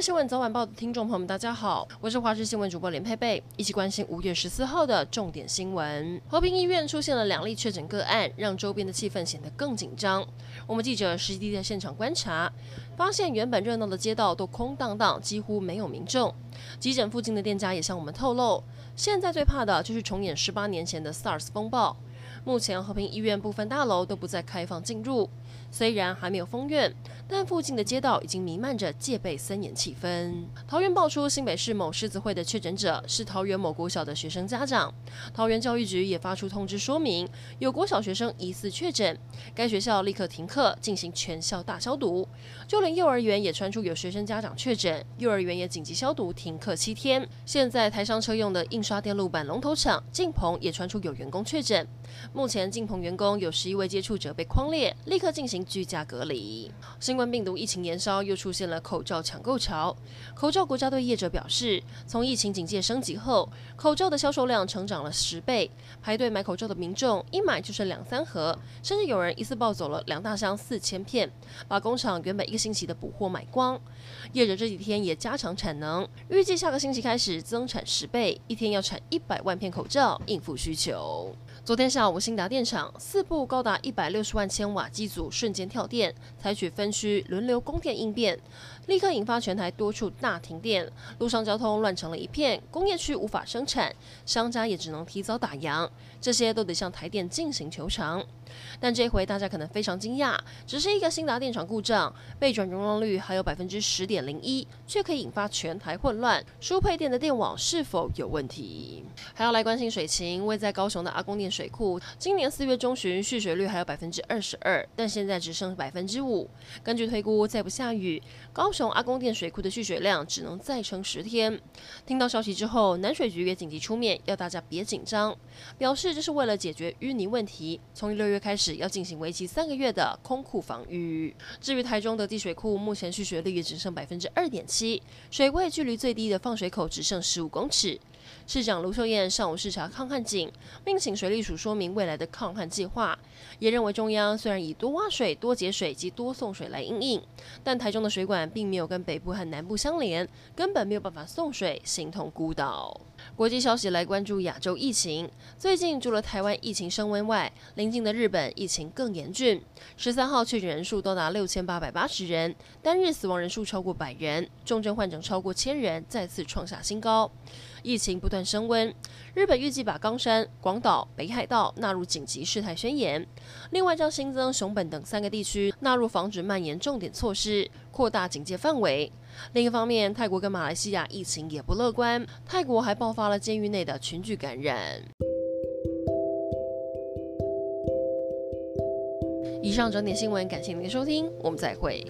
新闻早晚报的听众朋友们，大家好，我是华视新闻主播连佩佩，一起关心五月十四号的重点新闻。和平医院出现了两例确诊个案，让周边的气氛显得更紧张。我们记者实地在现场观察，发现原本热闹的街道都空荡荡，几乎没有民众。急诊附近的店家也向我们透露，现在最怕的就是重演十八年前的 SARS 风暴。目前和平医院部分大楼都不再开放进入，虽然还没有封院，但附近的街道已经弥漫着戒备森严气氛。桃园爆出新北市某狮子会的确诊者是桃园某国小的学生家长，桃园教育局也发出通知说明，有国小学生疑似确诊，该学校立刻停课进行全校大消毒。就连幼儿园也传出有学生家长确诊，幼儿园也紧急消毒停课七天。现在台商车用的印刷电路板龙头厂劲鹏也传出有员工确诊。目前，劲鹏员工有十一位接触者被框列，立刻进行居家隔离。新冠病毒疫情延烧，又出现了口罩抢购潮。口罩国家队业者表示，从疫情警戒升级后，口罩的销售量成长了十倍。排队买口罩的民众一买就是两三盒，甚至有人一次抱走了两大箱四千片，把工厂原本一个星期的补货买光。业者这几天也加强产能，预计下个星期开始增产十倍，一天要产一百万片口罩，应付需求。昨天下午，兴达电厂四部高达一百六十万千瓦机组瞬间跳电，采取分区轮流供电应变，立刻引发全台多处大停电，路上交通乱成了一片，工业区无法生产，商家也只能提早打烊，这些都得向台电进行求偿。但这回大家可能非常惊讶，只是一个新达电厂故障，被转容量率还有百分之十点零一，却可以引发全台混乱，输配电的电网是否有问题？还要来关心水情，位在高雄的阿公店水库，今年四月中旬蓄水率还有百分之二十二，但现在只剩百分之五。根据推估，再不下雨，高雄阿公店水库的蓄水量只能再撑十天。听到消息之后，南水局也紧急出面，要大家别紧张，表示这是为了解决淤泥问题。从六月开始要进行为期三个月的空库防御。至于台中的地水库，目前蓄水率也只剩百分之二点七，水位距离最低的放水口只剩十五公尺。市长卢秀燕上午视察抗旱井，并请水利署说明未来的抗旱计划。也认为中央虽然以多挖水、多节水及多送水来应应，但台中的水管并没有跟北部和南部相连，根本没有办法送水，形同孤岛。国际消息来关注亚洲疫情，最近除了台湾疫情升温外，邻近的日本疫情更严峻。十三号确诊人数多达六千八百八十人，单日死亡人数超过百人，重症患者超过千人，再次创下新高。疫情情不断升温，日本预计把冈山、广岛、北海道纳入紧急事态宣言，另外将新增熊本等三个地区纳入防止蔓延重点措施，扩大警戒范围。另一方面，泰国跟马来西亚疫情也不乐观，泰国还爆发了监狱内的群聚感染。以上整点新闻，感谢您的收听，我们再会。